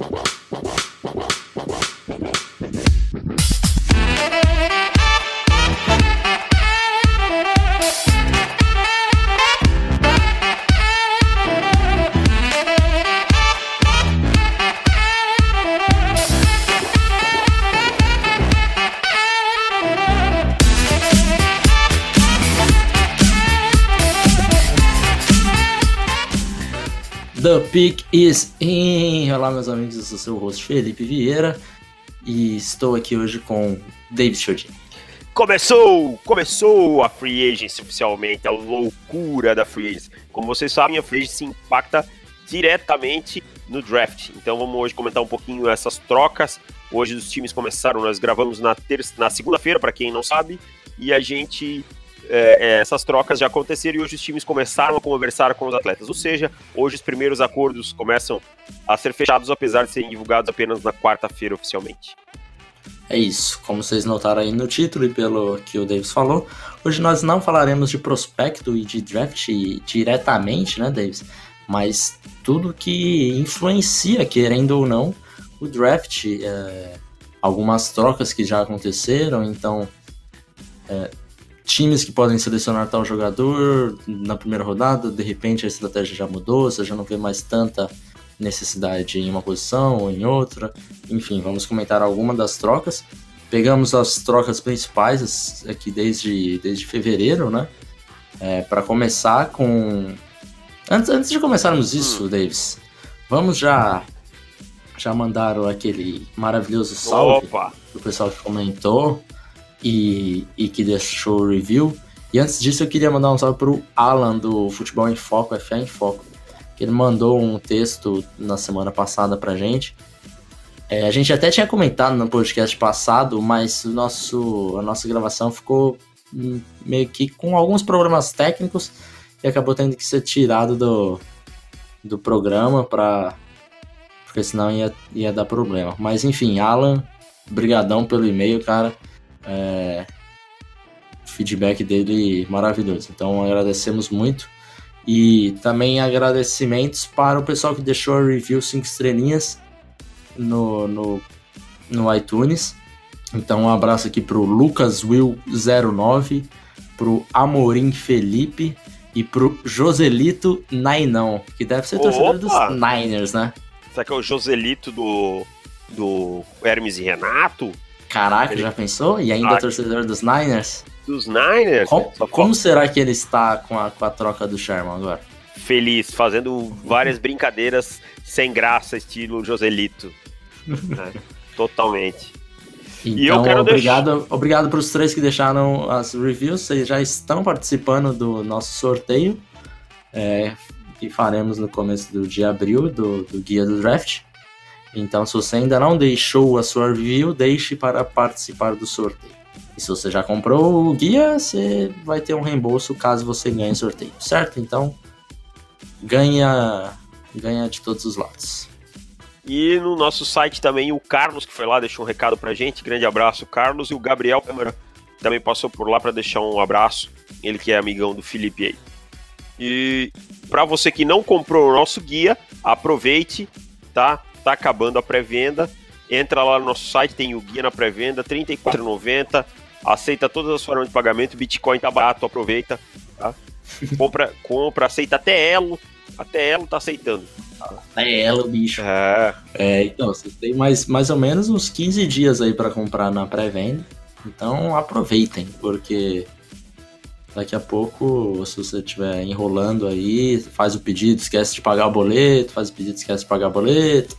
Wow. Pick is in! Olá, meus amigos, eu sou seu host Felipe Vieira e estou aqui hoje com David Chodin. Começou! Começou a Free Agency oficialmente, a loucura da Free Agency. Como vocês sabem, a Free Agency impacta diretamente no draft. Então vamos hoje comentar um pouquinho essas trocas. Hoje os times começaram, nós gravamos na, terça, na segunda-feira, para quem não sabe, e a gente é, é, essas trocas já aconteceram e hoje os times começaram a conversar com os atletas. Ou seja, hoje os primeiros acordos começam a ser fechados, apesar de serem divulgados apenas na quarta-feira oficialmente. É isso, como vocês notaram aí no título e pelo que o Davis falou, hoje nós não falaremos de prospecto e de draft diretamente, né, Davis? Mas tudo que influencia, querendo ou não, o draft, é, algumas trocas que já aconteceram, então é, times que podem selecionar tal jogador na primeira rodada, de repente a estratégia já mudou, você já não vê mais tanta necessidade em uma posição ou em outra. Enfim, vamos comentar alguma das trocas. Pegamos as trocas principais aqui desde, desde fevereiro, né? É, para começar com. Antes, antes de começarmos isso, hum. Davis, vamos já já mandar aquele maravilhoso salve Opa. pro pessoal que comentou e, e que deixou o review. E antes disso, eu queria mandar um salve pro Alan do Futebol em Foco, FA em Foco. Que ele mandou um texto na semana passada pra gente. É, a gente até tinha comentado no podcast passado, mas o nosso, a nossa gravação ficou meio que com alguns problemas técnicos e acabou tendo que ser tirado do, do programa para porque senão ia, ia dar problema. Mas enfim, Alan, brigadão pelo e-mail, cara. É, feedback dele maravilhoso. Então agradecemos muito. E também agradecimentos para o pessoal que deixou a review 5 estrelinhas no, no, no iTunes. Então um abraço aqui pro Lucas Will 09, pro Amorim Felipe e pro Joselito Nainão, que deve ser torcedor dos Niners, né? Será que é o Joselito do, do Hermes e Renato? Caraca, ele... já pensou? E ainda ah, torcedor dos Niners? Dos Niners? Com, como será que ele está com a, com a troca do Sherman agora? Feliz, fazendo várias brincadeiras sem graça, estilo Joselito. né? Totalmente. Então, e eu quero obrigado, deixar... obrigado para os três que deixaram as reviews. Vocês já estão participando do nosso sorteio é, que faremos no começo do de abril do, do guia do draft. Então, se você ainda não deixou a sua review, deixe para participar do sorteio. E se você já comprou o guia, você vai ter um reembolso caso você ganhe o sorteio, certo? Então, ganha, ganha de todos os lados. E no nosso site também o Carlos, que foi lá, deixou um recado pra gente. Grande abraço, Carlos. E o Gabriel Câmara também passou por lá para deixar um abraço. Ele que é amigão do Felipe aí. E para você que não comprou o nosso guia, aproveite, tá? Tá acabando a pré-venda. Entra lá no nosso site, tem o guia na pré-venda, R$ 34,90. Aceita todas as formas de pagamento. Bitcoin tá barato, aproveita. Tá? Compra, compra, aceita até Elo. Até Elo tá aceitando. Até Elo, bicho. É. é então, vocês têm mais, mais ou menos uns 15 dias aí para comprar na pré-venda. Então aproveitem, porque Daqui a pouco, se você estiver enrolando aí, faz o pedido, esquece de pagar o boleto, faz o pedido, esquece de pagar o boleto.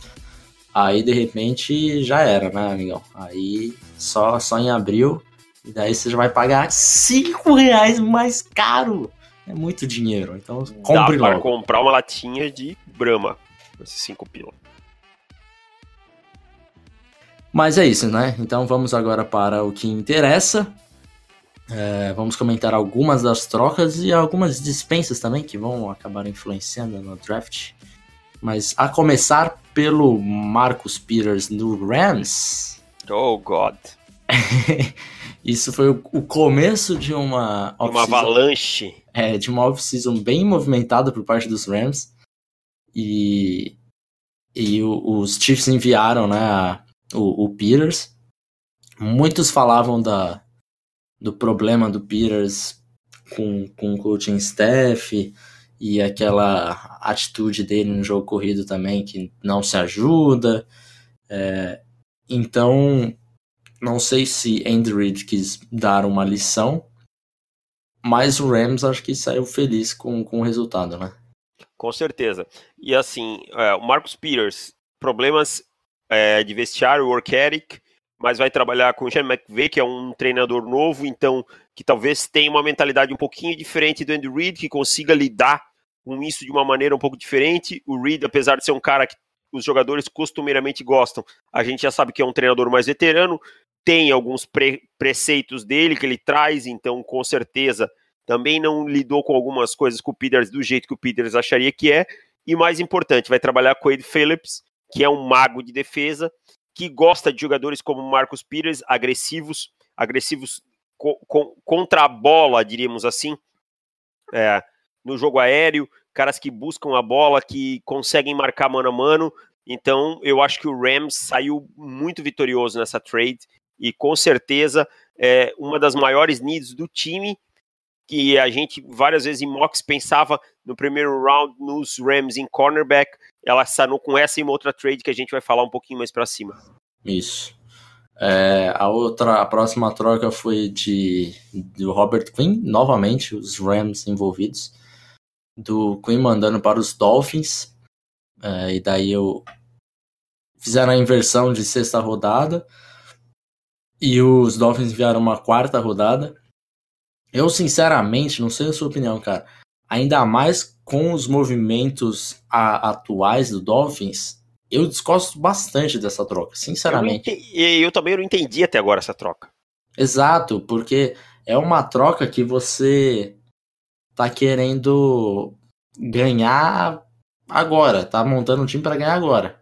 Aí de repente já era, né, amigão? Aí só, só em abril, e daí você já vai pagar 5 reais mais caro. É muito dinheiro, então compre Dá logo. comprar uma latinha de Brahma, esses 5 pila. Mas é isso, né? Então vamos agora para o que interessa. É, vamos comentar algumas das trocas e algumas dispensas também que vão acabar influenciando no draft. Mas a começar pelo Marcus Peters no Rams. Oh, God. Isso foi o, começo de uma. Uma avalanche. É, de uma off-season bem movimentada por parte dos Rams. E e o, os Chiefs enviaram né, a, o, o Peters. Muitos falavam da, do problema do Peters com, com o coaching staff e aquela atitude dele no jogo corrido também que não se ajuda. É, então, não sei se Andy Reid quis dar uma lição, mas o Rams acho que saiu feliz com, com o resultado, né? Com certeza. E assim, é, o Marcus Peters, problemas é, de vestiário, work ethic, mas vai trabalhar com o Sean McVay, que é um treinador novo, então que talvez tenha uma mentalidade um pouquinho diferente do Andy Reid, que consiga lidar com isso de uma maneira um pouco diferente. O Reid, apesar de ser um cara que os jogadores costumeiramente gostam, a gente já sabe que é um treinador mais veterano, tem alguns pre preceitos dele que ele traz, então com certeza também não lidou com algumas coisas com o Peters do jeito que o Peters acharia que é. E mais importante, vai trabalhar com o Ed Phillips, que é um mago de defesa, que gosta de jogadores como Marcos Peters, agressivos, agressivos co co contra a bola, diríamos assim, é, no jogo aéreo, caras que buscam a bola, que conseguem marcar mano a mano. Então, eu acho que o Rams saiu muito vitorioso nessa trade e com certeza é uma das maiores needs do time que a gente várias vezes em mocks pensava no primeiro round nos Rams em cornerback, ela sanou com essa e uma outra trade que a gente vai falar um pouquinho mais para cima. Isso. É, a outra, a próxima troca foi de do Robert Quinn, novamente os Rams envolvidos, do Quinn mandando para os Dolphins, é, e daí eu fizeram a inversão de sexta rodada e os Dolphins enviaram uma quarta rodada eu, sinceramente, não sei a sua opinião, cara. Ainda mais com os movimentos a, atuais do Dolphins, eu desgosto bastante dessa troca, sinceramente. Eu, eu também não entendi até agora essa troca. Exato, porque é uma troca que você tá querendo ganhar agora, tá montando um time para ganhar agora.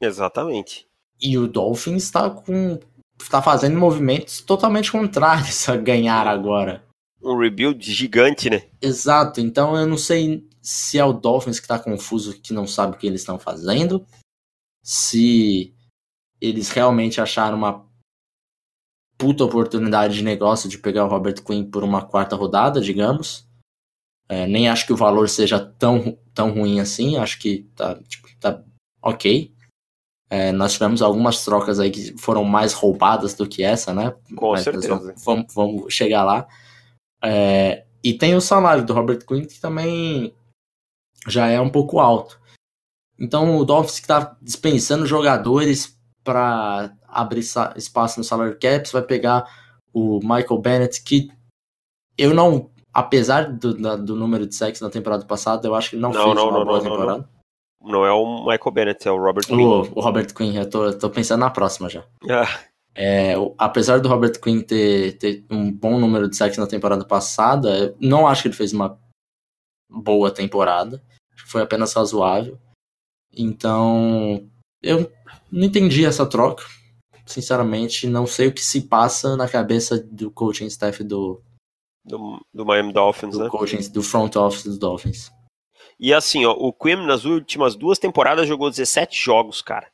Exatamente. E o Dolphins tá com está fazendo movimentos totalmente contrários a ganhar agora. Um rebuild gigante, né? Exato, então eu não sei se é o Dolphins que está confuso, que não sabe o que eles estão fazendo, se eles realmente acharam uma puta oportunidade de negócio de pegar o Robert Quinn por uma quarta rodada, digamos. É, nem acho que o valor seja tão, tão ruim assim, acho que tá, tipo, tá ok. É, nós tivemos algumas trocas aí que foram mais roubadas do que essa, né? Com Mas certeza. Vamos, vamos, chegar lá. É, e tem o salário do Robert Quinn que também já é um pouco alto. Então o Dolphins que está dispensando jogadores para abrir espaço no salário caps vai pegar o Michael Bennett que eu não, apesar do, do número de sacks na temporada passada, eu acho que não, não fez não, uma não, boa temporada. Não é o Michael Bennett, é o Robert Quinn. O, o Robert Quinn, eu tô, tô pensando na próxima já. Ah. É, apesar do Robert Quinn ter, ter um bom número de sacks na temporada passada, não acho que ele fez uma boa temporada. Foi apenas razoável. Então, eu não entendi essa troca. Sinceramente, não sei o que se passa na cabeça do coaching staff do. Do, do Miami Dolphins, do né? Coaching, do front office dos Dolphins. E assim, ó, o Quim nas últimas duas temporadas jogou 17 jogos, cara.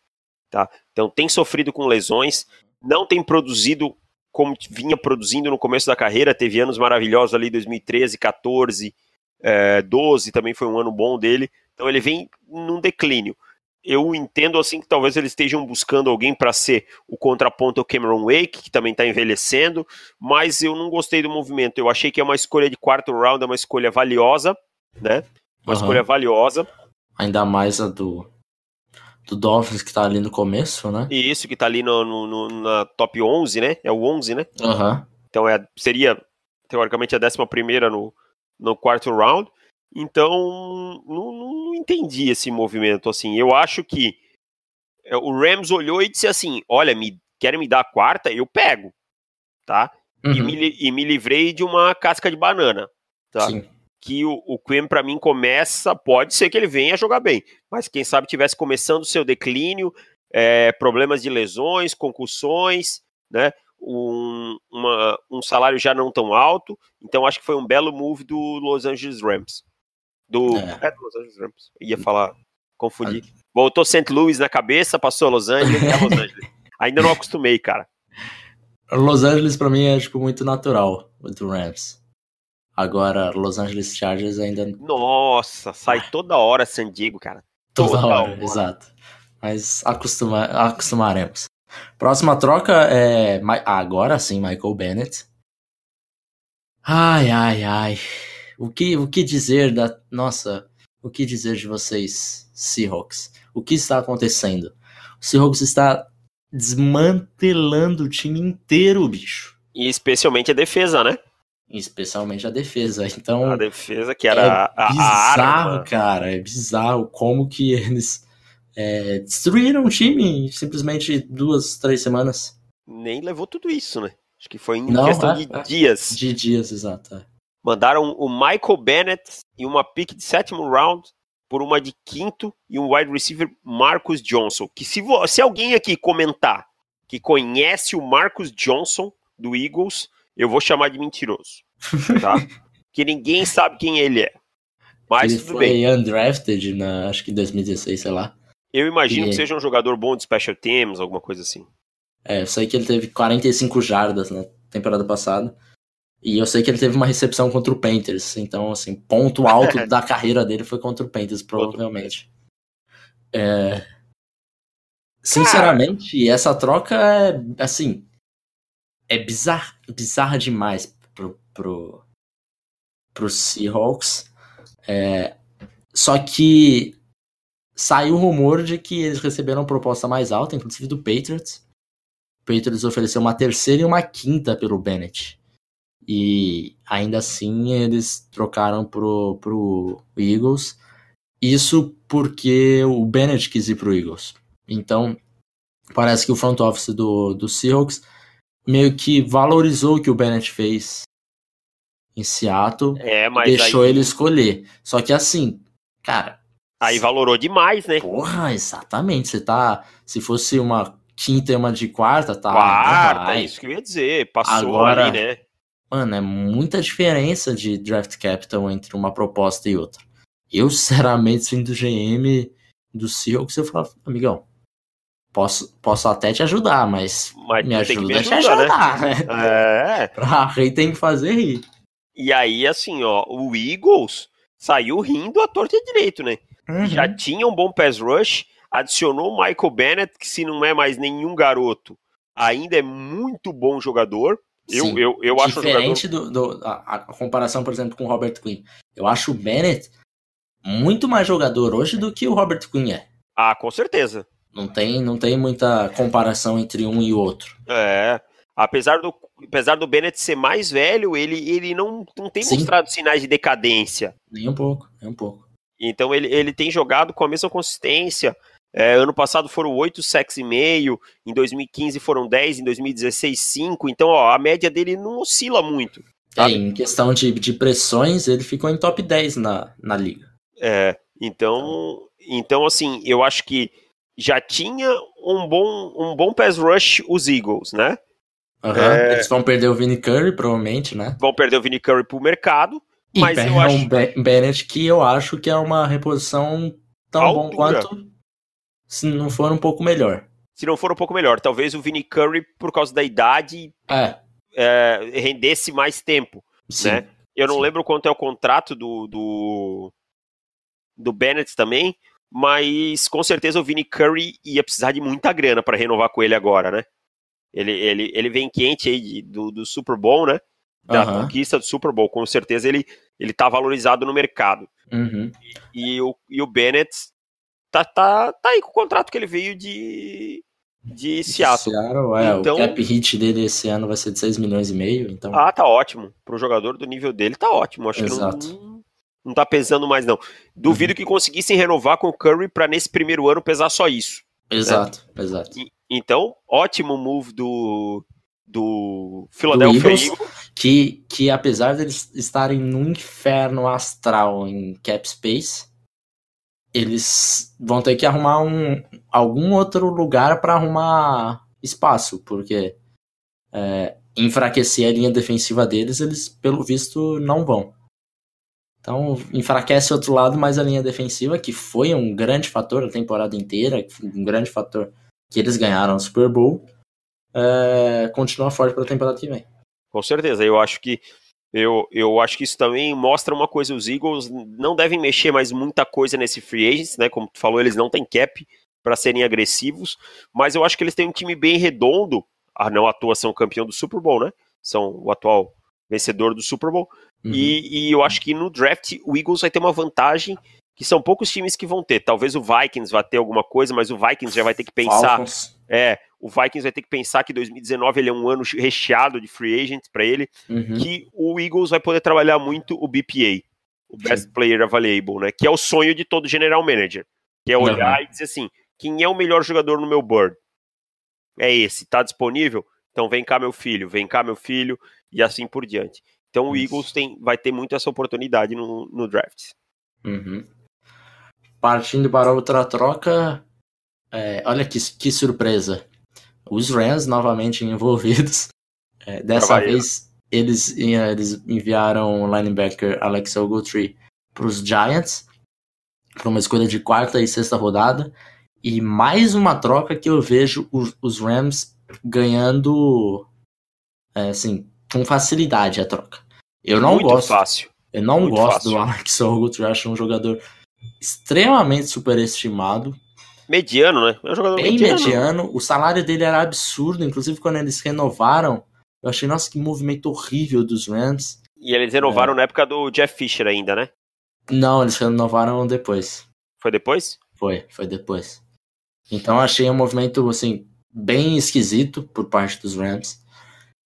Tá? Então tem sofrido com lesões, não tem produzido como vinha produzindo no começo da carreira, teve anos maravilhosos ali, 2013, 14, é, 12 também foi um ano bom dele. Então ele vem num declínio. Eu entendo assim que talvez eles estejam buscando alguém para ser o contraponto ao Cameron Wake, que também está envelhecendo, mas eu não gostei do movimento. Eu achei que é uma escolha de quarto round, é uma escolha valiosa, né? Uma uhum. escolha valiosa. Ainda mais a do, do Dolphins que tá ali no começo, né? E isso, que tá ali no, no, no na top 11, né? É o 11, né? Uhum. Então é, seria, teoricamente, a 11 no, no quarto round. Então, não, não, entendi esse movimento, assim. Eu acho que é, o Rams olhou e disse assim, olha, me, querem me dar a quarta? Eu pego, tá? Uhum. E, me, e me livrei de uma casca de banana, tá? Sim que o, o para mim, começa, pode ser que ele venha jogar bem, mas quem sabe tivesse começando o seu declínio, é, problemas de lesões, concussões, né? Um, uma, um salário já não tão alto, então acho que foi um belo move do Los Angeles Rams. Do, é. é do Los Angeles Rams. Ia falar, confundir. Voltou St. Louis na cabeça, passou Los Angeles e é Los Angeles. Ainda não acostumei, cara. Los Angeles pra mim é tipo muito natural do Rams. Agora, Los Angeles Chargers ainda. Nossa, sai toda hora San Diego, cara. Toda, toda hora, hora, exato. Mas acostuma, acostumaremos. Próxima troca é. Agora sim, Michael Bennett. Ai, ai, ai. O que, o que dizer da. Nossa, o que dizer de vocês, Seahawks? O que está acontecendo? O Seahawks está desmantelando o time inteiro, bicho. E especialmente a defesa, né? Especialmente a defesa. Então. A defesa que era é a, bizarro, a cara. É bizarro como que eles é, destruíram o time em simplesmente duas, três semanas. Nem levou tudo isso, né? Acho que foi em Não, questão é, de é, dias. De dias, exato. Mandaram o Michael Bennett e uma pick de sétimo round por uma de quinto e um wide receiver Marcus Johnson. Que se, se alguém aqui comentar que conhece o Marcus Johnson do Eagles, eu vou chamar de mentiroso. Tá? que ninguém sabe quem ele é. Mas ele tudo foi bem. undrafted na, acho que 2016, sei lá. Eu imagino e... que seja um jogador bom de special teams, alguma coisa assim. É, eu sei que ele teve 45 jardas na temporada passada. E eu sei que ele teve uma recepção contra o Panthers. Então, assim, ponto alto da carreira dele foi contra o Panthers, provavelmente. É... Sinceramente, essa troca é, assim, é bizarra, bizarra demais pro, pro, pro Seahawks. É... Só que saiu o rumor de que eles receberam proposta mais alta, inclusive do Patriots. O Patriots ofereceu uma terceira e uma quinta pelo Bennett. E ainda assim eles trocaram pro, pro Eagles. Isso porque o Bennett quis ir pro Eagles. Então, parece que o front office do, do Seahawks meio que valorizou o que o Bennett fez em Seattle é, mas deixou aí... ele escolher. Só que assim, cara. Aí valorou demais, né? Porra, exatamente. Você tá. Se fosse uma quinta e uma de quarta, tá. Quarta, é isso que eu ia dizer. Passou Agora, ali, né? Mano, é muita diferença de draft capital entre uma proposta e outra. Eu, sinceramente, sendo GM do Seahawks, eu falo, amigão, posso, posso até te ajudar, mas, mas me ajuda me a te ajudar, né? né? É. pra rir tem que fazer rir. E aí, assim, ó, o Eagles saiu rindo à torta e direito, né? Uhum. Já tinha um bom pass rush, adicionou o Michael Bennett, que se não é mais nenhum garoto, ainda é muito bom jogador. Eu, Sim, eu, eu acho diferente jogador... do, do a, a, comparação, por exemplo, com o Robert Quinn. Eu acho o Bennett muito mais jogador hoje do que o Robert Quinn é. Ah, com certeza. Não tem, não tem muita comparação entre um e outro. É. Apesar do, apesar do Bennett ser mais velho, ele, ele não, não tem Sim. mostrado sinais de decadência. Nem um pouco, nem um pouco. Então ele, ele tem jogado com a mesma consistência. É, ano passado foram 8 sacks e meio, em 2015 foram 10, em 2016 5. Então, ó, a média dele não oscila muito. É, em questão de, de pressões, ele ficou em top 10 na, na liga. É, então, então assim, eu acho que já tinha um bom, um bom pass rush os Eagles, né? Uhum. É... Eles vão perder o Vinny Curry, provavelmente, né? Vão perder o Vinny Curry pro mercado. E mas eu acho... um Bennett que eu acho que é uma reposição tão bom quanto se não for um pouco melhor. Se não for um pouco melhor. Talvez o Vinny Curry, por causa da idade, é. É, rendesse mais tempo. Sim. Né? Eu não Sim. lembro quanto é o contrato do, do, do Bennett também, mas com certeza o Vinny Curry ia precisar de muita grana para renovar com ele agora, né? Ele, ele, ele vem quente aí do, do Super Bowl, né? Da uhum. conquista do Super Bowl. Com certeza ele, ele tá valorizado no mercado. Uhum. E, e, o, e o Bennett tá, tá, tá aí com o contrato que ele veio de, de Seattle. Seattle é, então, o cap hit dele esse ano vai ser de 6 milhões e meio, então... Ah, tá ótimo. Pro jogador do nível dele tá ótimo. Acho Exato. que não, não tá pesando mais não. Duvido uhum. que conseguissem renovar com o Curry para nesse primeiro ano pesar só isso. Exato, né? exato. E, então, ótimo move do do Philadelphia do Eagles, Eagles, que que apesar deles estarem no inferno astral em cap space, eles vão ter que arrumar um, algum outro lugar para arrumar espaço, porque é, enfraquecer a linha defensiva deles, eles, pelo visto, não vão. Então, enfraquece outro lado, mas a linha defensiva, que foi um grande fator a temporada inteira, um grande fator que eles ganharam o Super Bowl, é, continua forte para a temporada que vem. Com certeza, eu acho que eu, eu acho que isso também mostra uma coisa, os Eagles não devem mexer mais muita coisa nesse free agents, né? Como tu falou, eles não têm cap para serem agressivos, mas eu acho que eles têm um time bem redondo, a não à toa são campeão do Super Bowl, né? São o atual vencedor do Super Bowl. Uhum. E, e eu acho que no draft o Eagles vai ter uma vantagem que são poucos times que vão ter. Talvez o Vikings vá ter alguma coisa, mas o Vikings já vai ter que pensar. Falcons. É, o Vikings vai ter que pensar que 2019 ele é um ano recheado de free agents para ele, uhum. que o Eagles vai poder trabalhar muito o BPA, o Best Sim. Player Available, né? Que é o sonho de todo general manager, que é olhar uhum. e dizer assim, quem é o melhor jogador no meu board? É esse, tá disponível? Então vem cá meu filho, vem cá meu filho e assim por diante. Então o Eagles tem, vai ter muito essa oportunidade no, no draft. Uhum. Partindo para outra troca, é, olha que, que surpresa. Os Rams novamente envolvidos. É, dessa vez eles, eles enviaram o linebacker Alex Ogletree para os Giants, para uma escolha de quarta e sexta rodada. E mais uma troca que eu vejo os, os Rams ganhando é, assim, com facilidade a troca. Eu não Muito gosto. Fácil. Eu não Muito gosto fácil. do Alex Ogletree, acho um jogador extremamente superestimado. Mediano, né? É um jogador Bem mediano. mediano. O salário dele era absurdo, inclusive quando eles renovaram, eu achei, nossa, que movimento horrível dos Rams. E eles renovaram é. na época do Jeff Fisher ainda, né? Não, eles renovaram depois. Foi depois? Foi, foi depois. Então achei um movimento, assim, bem esquisito por parte dos Rams.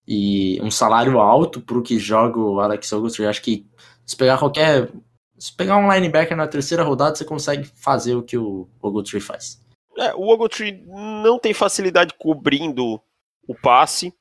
E um salário alto pro que joga o Alex Ogletree. Acho que se pegar qualquer se pegar um linebacker na terceira rodada, você consegue fazer o que o Ogletree faz. É, o Ogletree não tem facilidade cobrindo o passe,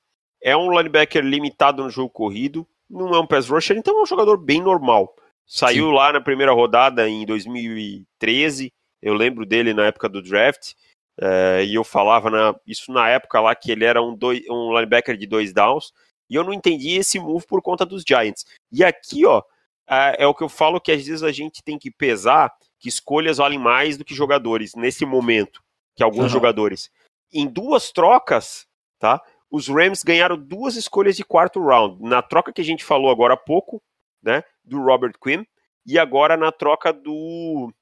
é um linebacker limitado no jogo corrido, não é um pass rusher, então é um jogador bem normal. Saiu Sim. lá na primeira rodada em 2013, eu lembro dele na época do draft, é, e eu falava na, isso na época lá que ele era um, dois, um linebacker de dois downs, e eu não entendi esse move por conta dos Giants. E aqui, ó, é, é o que eu falo que às vezes a gente tem que pesar que escolhas valem mais do que jogadores nesse momento, que alguns uhum. jogadores. Em duas trocas, tá? Os Rams ganharam duas escolhas de quarto round. Na troca que a gente falou agora há pouco, né? Do Robert Quinn, e agora na troca do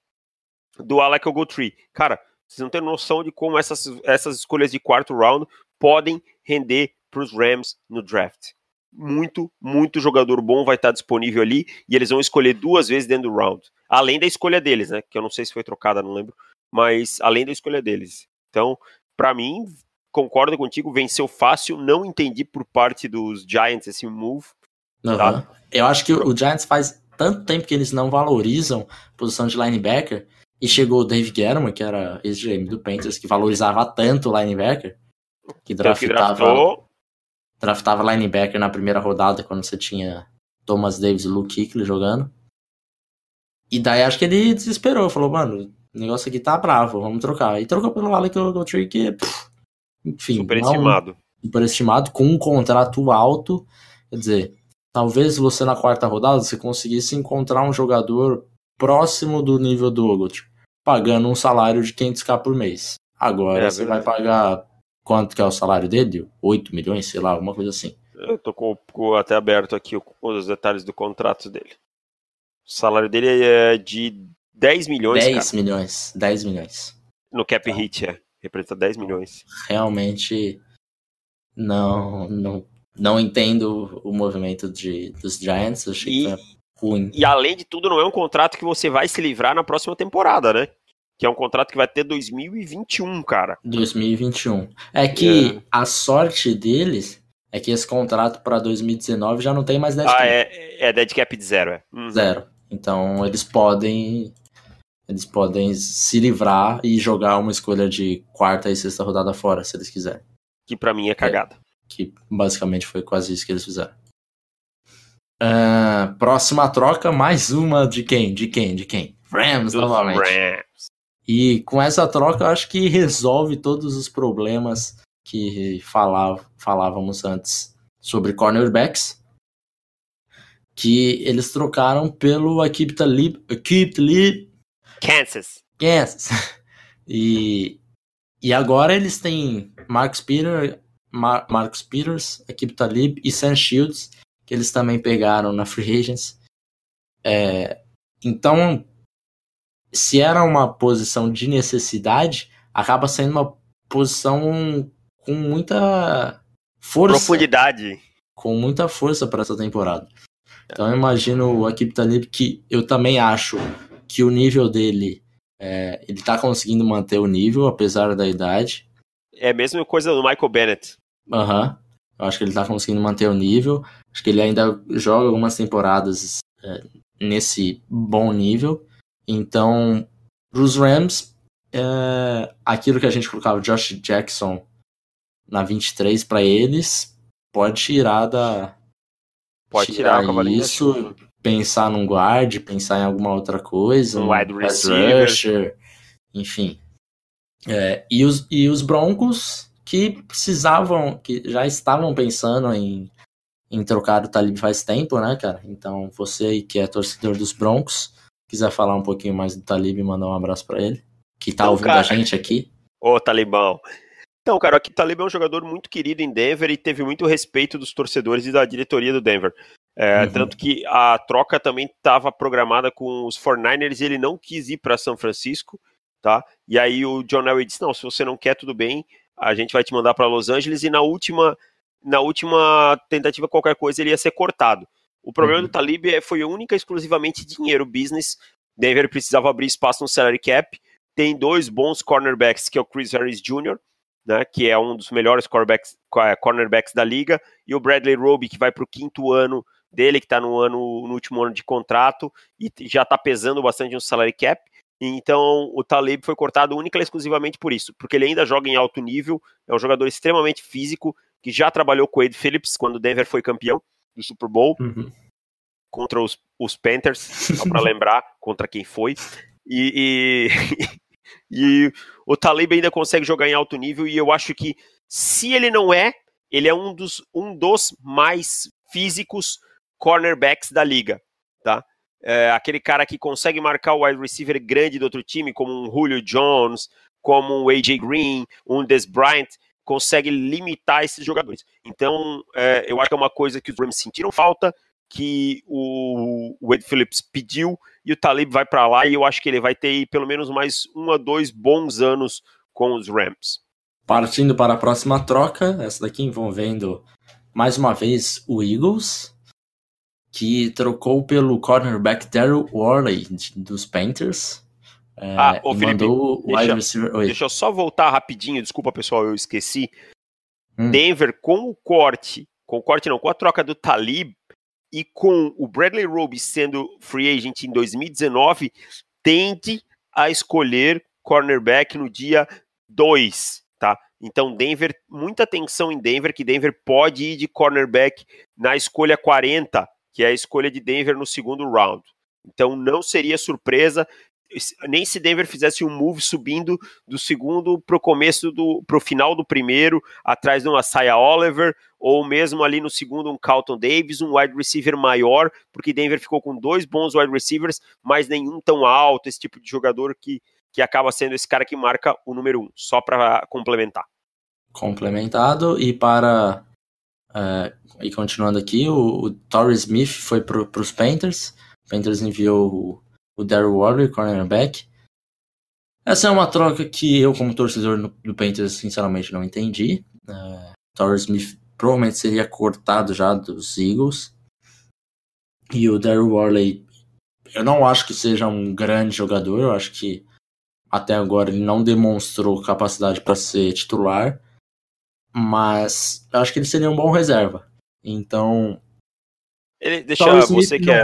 do Alec Ogletree. Cara, vocês não têm noção de como essas, essas escolhas de quarto round podem render para os Rams no draft muito, muito jogador bom vai estar disponível ali e eles vão escolher duas vezes dentro do round. Além da escolha deles, né? Que eu não sei se foi trocada, não lembro. Mas além da escolha deles. Então, para mim, concordo contigo, venceu fácil. Não entendi por parte dos Giants esse move. Uhum. Tá? Eu acho que o Giants faz tanto tempo que eles não valorizam posição de linebacker. E chegou o Dave Guerrero, que era ex-GM do Panthers, que valorizava tanto o linebacker. Que draftava draftava linebacker na primeira rodada, quando você tinha Thomas Davis e Luke Kuechly jogando. E daí acho que ele desesperou, falou, mano, o negócio aqui tá bravo, vamos trocar. E trocou pelo Alec Ogletree, que, pff, enfim... Superestimado. Não, superestimado, com um contrato alto. Quer dizer, talvez você na quarta rodada você conseguisse encontrar um jogador próximo do nível do Ogletree, pagando um salário de 500k por mês. Agora é, você vai pagar quanto que é o salário dele? 8 milhões, sei lá, alguma coisa assim. Eu tô com, com até aberto aqui os detalhes do contrato dele. O salário dele é de 10 milhões. 10 cara. milhões, 10 milhões. No cap então, hit, é. Representa 10 milhões. Realmente não, não, não entendo o movimento de, dos Giants. Achei e, que é ruim. E além de tudo, não é um contrato que você vai se livrar na próxima temporada, né? Que é um contrato que vai ter 2021, cara. 2021. É que é. a sorte deles é que esse contrato para 2019 já não tem mais dead ah, cap. Ah, é, é dead cap de zero, é. Uhum. Zero. Então eles podem eles podem se livrar e jogar uma escolha de quarta e sexta rodada fora, se eles quiserem. Que para mim é cagada. É, que basicamente foi quase isso que eles fizeram. Uh, próxima troca, mais uma de quem? De quem? De quem? Rams, Dos novamente. Rams. E com essa troca, eu acho que resolve todos os problemas que falávamos antes sobre cornerbacks. que eles trocaram pelo Akib Talib, Akib Talib Kansas. Kansas. E, e agora eles têm Marcus, Peter, Mar, Marcus Peters, Akib Talib e Sam Shields, que eles também pegaram na Free Agents. É, então, se era uma posição de necessidade, acaba sendo uma posição com muita força. Profundidade. Com muita força para essa temporada. Então eu imagino o Akib Talib que eu também acho que o nível dele é, ele tá conseguindo manter o nível apesar da idade. É a mesma coisa do Michael Bennett. Aham. Uhum. Eu acho que ele tá conseguindo manter o nível. Acho que ele ainda joga algumas temporadas é, nesse bom nível. Então, pros Rams, é, aquilo que a gente colocava Josh Jackson na 23 para eles, pode tirar da. Pode tirar, tirar isso, pensar num guard, pensar em alguma outra coisa, um wide receiver, rusher, enfim. É, e, os, e os Broncos que precisavam, que já estavam pensando em, em trocar o Talib faz tempo, né, cara? Então, você aí que é torcedor dos Broncos, quiser falar um pouquinho mais do Talib, mandar um abraço para ele, que tá então, ouvindo cara, a gente aqui. Ô, Talibão. Então, cara, aqui Talib é um jogador muito querido em Denver e teve muito respeito dos torcedores e da diretoria do Denver. É, uhum. Tanto que a troca também estava programada com os 49ers e ele não quis ir para São Francisco, tá? E aí o John Elway disse: não, se você não quer, tudo bem, a gente vai te mandar para Los Angeles. E na última, na última tentativa, qualquer coisa, ele ia ser cortado. O problema uhum. do Talib é, foi única exclusivamente dinheiro, business. Denver precisava abrir espaço no salary cap. Tem dois bons cornerbacks, que é o Chris Harris Jr., né, que é um dos melhores cornerbacks da liga, e o Bradley Roby, que vai para o quinto ano dele, que está no, ano, no último ano de contrato e já está pesando bastante no salary cap. Então o Talib foi cortado única e exclusivamente por isso, porque ele ainda joga em alto nível, é um jogador extremamente físico, que já trabalhou com o Ed Phillips quando o Denver foi campeão do Super Bowl uhum. contra os, os Panthers, só para lembrar contra quem foi. E, e, e o Talib ainda consegue jogar em alto nível, e eu acho que se ele não é, ele é um dos, um dos mais físicos cornerbacks da liga, tá? É, aquele cara que consegue marcar o wide receiver grande do outro time, como um Julio Jones, como um AJ Green, um Des Bryant, consegue limitar esses jogadores. Então, é, eu acho que é uma coisa que os Rams sentiram falta, que o Wade Phillips pediu e o Talib vai para lá e eu acho que ele vai ter pelo menos mais um a dois bons anos com os Rams. Partindo para a próxima troca, essa daqui envolvendo mais uma vez o Eagles, que trocou pelo cornerback Daryl Worley dos Panthers. É, ah, ô, Felipe, mandou o wide receiver. Deixa eu só voltar rapidinho, desculpa pessoal, eu esqueci. Hum. Denver com o corte, com o corte não, com a troca do Talib e com o Bradley Roby sendo free agent em 2019, tende a escolher cornerback no dia 2, tá? Então, Denver, muita atenção em Denver, que Denver pode ir de cornerback na escolha 40 que é a escolha de Denver no segundo round. Então não seria surpresa nem se Denver fizesse um move subindo do segundo para o começo do para o final do primeiro, atrás de uma Saia Oliver, ou mesmo ali no segundo um Carlton Davis, um wide receiver maior, porque Denver ficou com dois bons wide receivers, mas nenhum tão alto, esse tipo de jogador que, que acaba sendo esse cara que marca o número um, só para complementar. Complementado, e para é, e continuando aqui, o, o Torrey Smith foi para os Panthers. O Panthers enviou o, Daryl Warrior, cornerback. Essa é uma troca que eu, como torcedor do Panthers, sinceramente não entendi. É, Torrey Smith provavelmente seria cortado já dos Eagles. E o Daryl Worley, eu não acho que seja um grande jogador. Eu acho que até agora ele não demonstrou capacidade para ser titular mas eu acho que ele seria um bom reserva. Então. Ele, deixa você que é.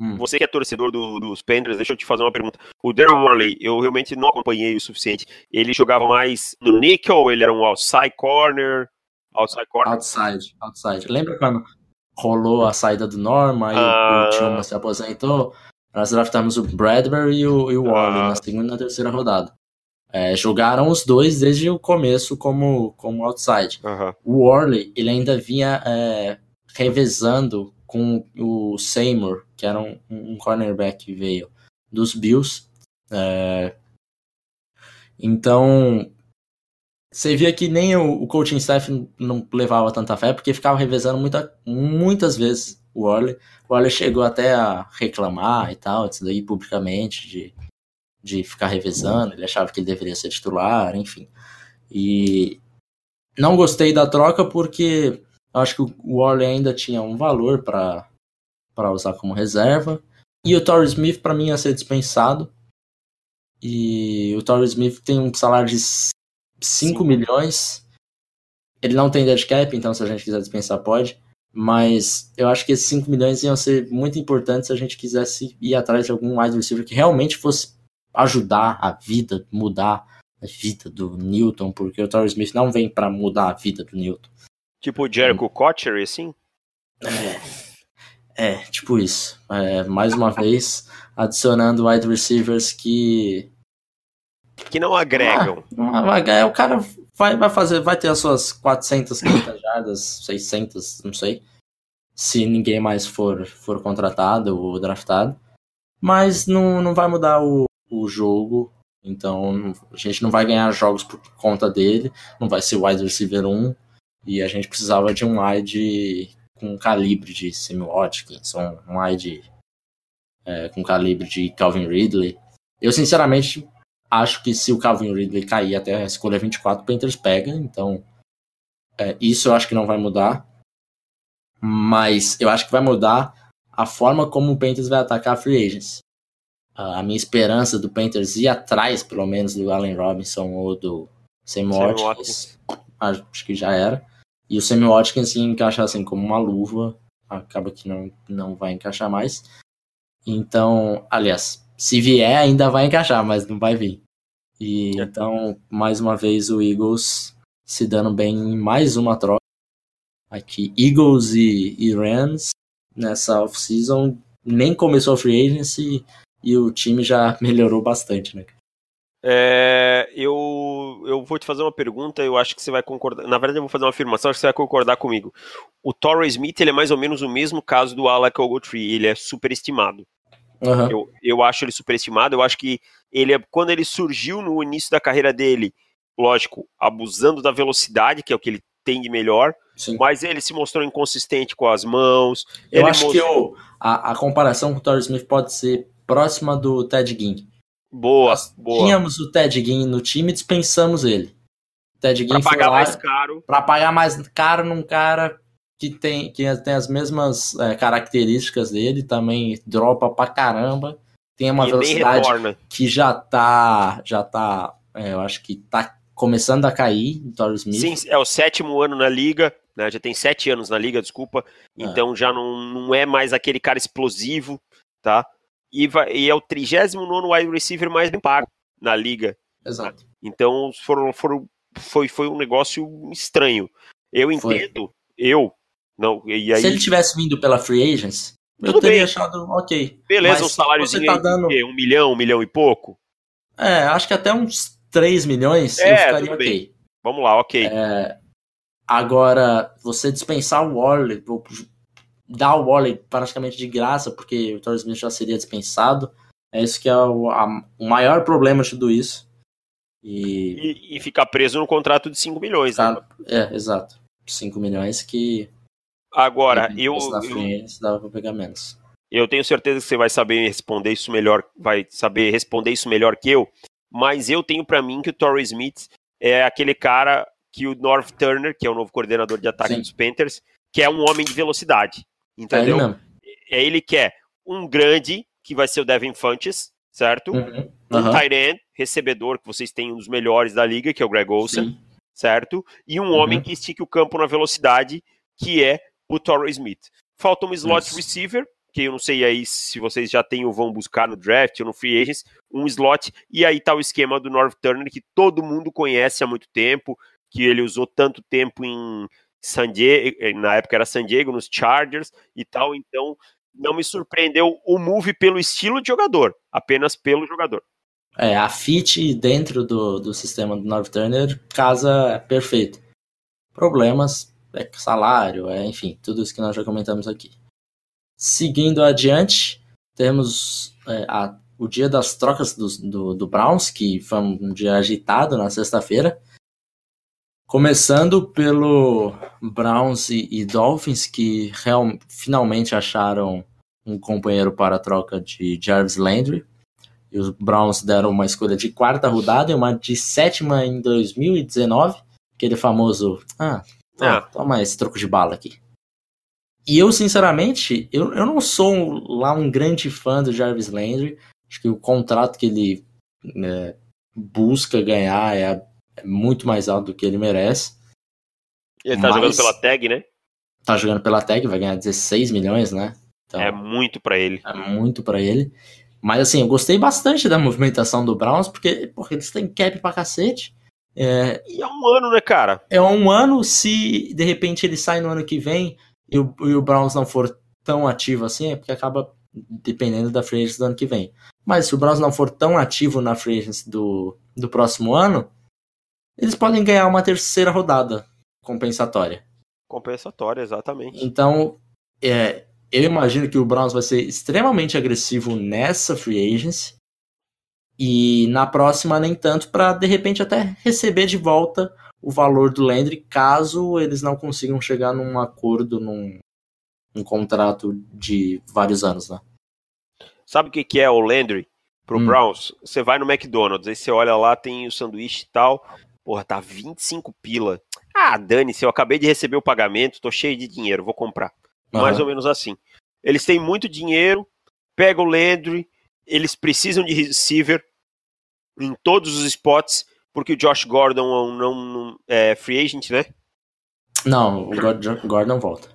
Hum. Você que é torcedor do, dos Panthers, deixa eu te fazer uma pergunta. O Darren Worley, eu realmente não acompanhei o suficiente. Ele jogava mais no nickel, ele era um outside corner? Outside corner? Outside, outside. Lembra quando rolou a saída do Norma e ah. o Tillman se aposentou? Nós draftamos o Bradbury e o, e o Worley ah. na segunda e na terceira rodada. É, jogaram os dois desde o começo como, como outside. Uhum. O Worley, ele ainda vinha é, revezando com o Seymour, que era um, um cornerback que veio dos Bills. É... Então, você via que nem o, o coaching staff não levava tanta fé, porque ficava revezando muita, muitas vezes o Orley. O Orley chegou até a reclamar e tal, isso daí publicamente, de, de ficar revezando, ele achava que ele deveria ser titular, enfim. E não gostei da troca porque acho que o Orley ainda tinha um valor para usar como reserva. E o Torrey Smith, para mim, ia ser dispensado. E o Torrey Smith tem um salário de 5 milhões. Ele não tem dead cap, então se a gente quiser dispensar, pode. Mas eu acho que esses 5 milhões iam ser muito importantes se a gente quisesse ir atrás de algum wide receiver que realmente fosse ajudar a vida, mudar a vida do Newton, porque o Torrey Smith não vem para mudar a vida do Newton. Tipo o Jericho Cotchery, assim? É, é tipo isso. É, mais uma vez, adicionando wide receivers que que não agregam. Ah, é, o cara vai, vai fazer, vai ter as suas 400, 500 jardas, 600, não sei, se ninguém mais for, for contratado ou draftado. Mas não, não vai mudar o, o jogo, então a gente não vai ganhar jogos por conta dele, não vai ser wide receiver 1, e a gente precisava de um wide com calibre de Sammy Watkins, um wide é, com calibre de Calvin Ridley. Eu, sinceramente, Acho que se o Calvin Ridley cair até a escolha 24, o Panthers pega. Então, é, isso eu acho que não vai mudar. Mas eu acho que vai mudar a forma como o Panthers vai atacar a free agents. A minha esperança do Panthers ir atrás, pelo menos, do Allen Robinson ou do Sam Watkins, acho que já era. E o Sam Watkins se encaixar assim como uma luva, acaba que não, não vai encaixar mais. Então, aliás, se vier, ainda vai encaixar, mas não vai vir. E é. então, mais uma vez, o Eagles se dando bem em mais uma troca. Aqui, Eagles e, e Rams nessa off-season. Nem começou a free agency e o time já melhorou bastante, né? É, eu, eu vou te fazer uma pergunta, eu acho que você vai concordar. Na verdade, eu vou fazer uma afirmação, acho que você vai concordar comigo. O Torrey Smith ele é mais ou menos o mesmo caso do Alec Ogletree, ele é superestimado. Uhum. Eu, eu acho ele superestimado. Eu acho que ele, quando ele surgiu no início da carreira dele, lógico, abusando da velocidade, que é o que ele tem de melhor, Sim. mas ele se mostrou inconsistente com as mãos. Eu acho mostrou... que eu, a, a comparação com o Torrey Smith pode ser próxima do Ted Ginn. Boa, Nós boa. Tínhamos o Ted Ginn no time e dispensamos ele. Ted Ginn pra pagar mais caro. Pra pagar mais caro num cara que tem, que tem as mesmas é, características dele, também dropa pra caramba. Tem uma e velocidade que já tá. Já tá. É, eu acho que tá começando a cair o Torres Smith. Sim, é o sétimo ano na liga, né? Já tem sete anos na liga, desculpa. É. Então já não, não é mais aquele cara explosivo, tá? E, vai, e é o 39 wide receiver mais bem pago na liga. Exato. Então foram, foram, foi, foi um negócio estranho. Eu entendo, foi. eu, não, e aí... Se ele tivesse vindo pela Free Agents, Tudo eu teria bem. achado ok. Beleza, um saláriozinho tá dando... um milhão, um milhão e pouco? É, acho que até uns 3 milhões é, eu ficaria ok. Bem. Vamos lá, ok. É, agora, você dispensar o Warley, dar o Warley praticamente de graça, porque o Torres Smith já seria dispensado, é isso que é o, a, o maior problema de tudo isso. E... e, e ficar preso no contrato de 5 milhões, tá, né? É, exato. 5 milhões que Agora, eu. dava pra pegar menos. Eu tenho certeza que você vai saber responder isso melhor, vai saber responder isso melhor que eu. Mas eu tenho para mim que o Torrey Smith é aquele cara que o North Turner, que é o novo coordenador de ataque Sim. dos Panthers, que é um homem de velocidade. Entendeu? É ele, ele que é um grande, que vai ser o Devin Funches, certo? Uhum. Um uhum. tight end, recebedor, que vocês têm um dos melhores da liga, que é o Greg Olsen, Sim. certo? E um uhum. homem que estique o campo na velocidade, que é o Torrey Smith. Falta um slot Isso. receiver, que eu não sei aí se vocês já têm ou vão buscar no draft ou no free agents, um slot, e aí tá o esquema do North Turner, que todo mundo conhece há muito tempo, que ele usou tanto tempo em San Diego, eh, na época era San Diego, nos Chargers e tal, então não me surpreendeu o move pelo estilo de jogador, apenas pelo jogador. É, a fit dentro do, do sistema do North Turner casa perfeito. Problemas, é salário, é, enfim, tudo isso que nós já comentamos aqui. Seguindo adiante, temos é, a, o dia das trocas do, do, do Browns, que foi um dia agitado na sexta-feira. Começando pelo Browns e, Dolphins, que real, finalmente acharam um companheiro para a troca de Jarvis Landry. E os Browns deram uma escolha de quarta rodada e uma de sétima em 2019. Aquele famoso. Ah, ah. toma esse troco de bala aqui. E eu, sinceramente, eu, eu não sou lá um grande fã do Jarvis Landry. Acho que o contrato que ele né, busca ganhar é, é, muito mais alto do que ele merece. Ele tá jogando pela tag, né? Tá jogando pela tag, vai ganhar 16 milhões, né? Então, é muito para ele. É muito para ele. Mas assim, eu gostei bastante da movimentação do Browns, porque, porque eles têm cap pra cacete. É, e é um ano, né, cara? É um ano, se de repente ele sai no ano que vem e o, e o Browns não for tão ativo assim, é porque acaba dependendo da free do ano que vem. Mas se o Browns não for tão ativo na free do, do próximo ano, eles podem ganhar uma terceira rodada compensatória. Compensatória, exatamente. Então, é, eu imagino que o Browns vai ser extremamente agressivo nessa free agency. E na próxima, nem tanto, para de repente até receber de volta o valor do Landry, caso eles não consigam chegar num acordo, num, num contrato de vários anos, né? Sabe o que, que é o Landry pro hum. Browns? Você vai no McDonald's, aí você olha lá, tem o sanduíche e tal. Porra, tá 25 pila. Ah, dane-se, eu acabei de receber o pagamento, tô cheio de dinheiro, vou comprar. Uhum. Mais ou menos assim. Eles têm muito dinheiro, pega o Landry, eles precisam de receiver em todos os spots, porque o Josh Gordon não, não é free agent, né? Não, o Gordon volta.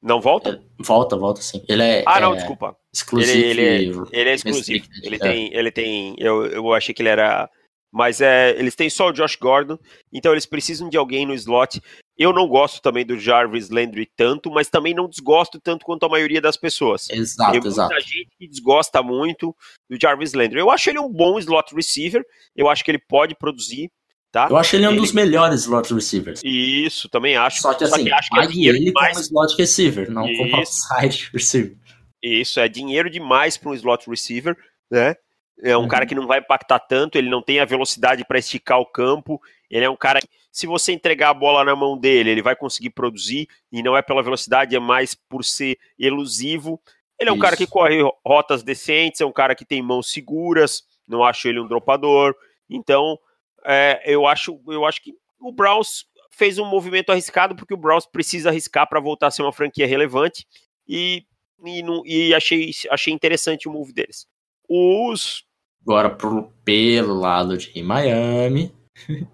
Não volta? É, volta, volta sim. Ele é. Ah, não, é desculpa. Exclusivo. Ele, ele, é, ele é exclusivo. Ele é. tem. Ele tem. Eu, eu achei que ele era. Mas é, eles têm só o Josh Gordon, então eles precisam de alguém no slot. Eu não gosto também do Jarvis Landry tanto, mas também não desgosto tanto quanto a maioria das pessoas. Exato, Tem exato. muita gente que desgosta muito do Jarvis Landry. Eu acho ele um bom slot receiver, eu acho que ele pode produzir, tá? Eu acho ele um ele... dos melhores slot receivers. Isso, também acho. Só que assim, Só que acho que é dinheiro ele demais. como slot receiver, não Isso. como outside receiver. Isso, é dinheiro demais para um slot receiver, né? É um uhum. cara que não vai impactar tanto, ele não tem a velocidade para esticar o campo, ele é um cara que, se você entregar a bola na mão dele, ele vai conseguir produzir, e não é pela velocidade, é mais por ser elusivo. Ele é um Isso. cara que corre rotas decentes, é um cara que tem mãos seguras, não acho ele um dropador. Então, é, eu, acho, eu acho que o Browns fez um movimento arriscado, porque o Browns precisa arriscar para voltar a ser uma franquia relevante, e, e, e achei, achei interessante o move deles. Os Agora pro, pelo lado de Miami.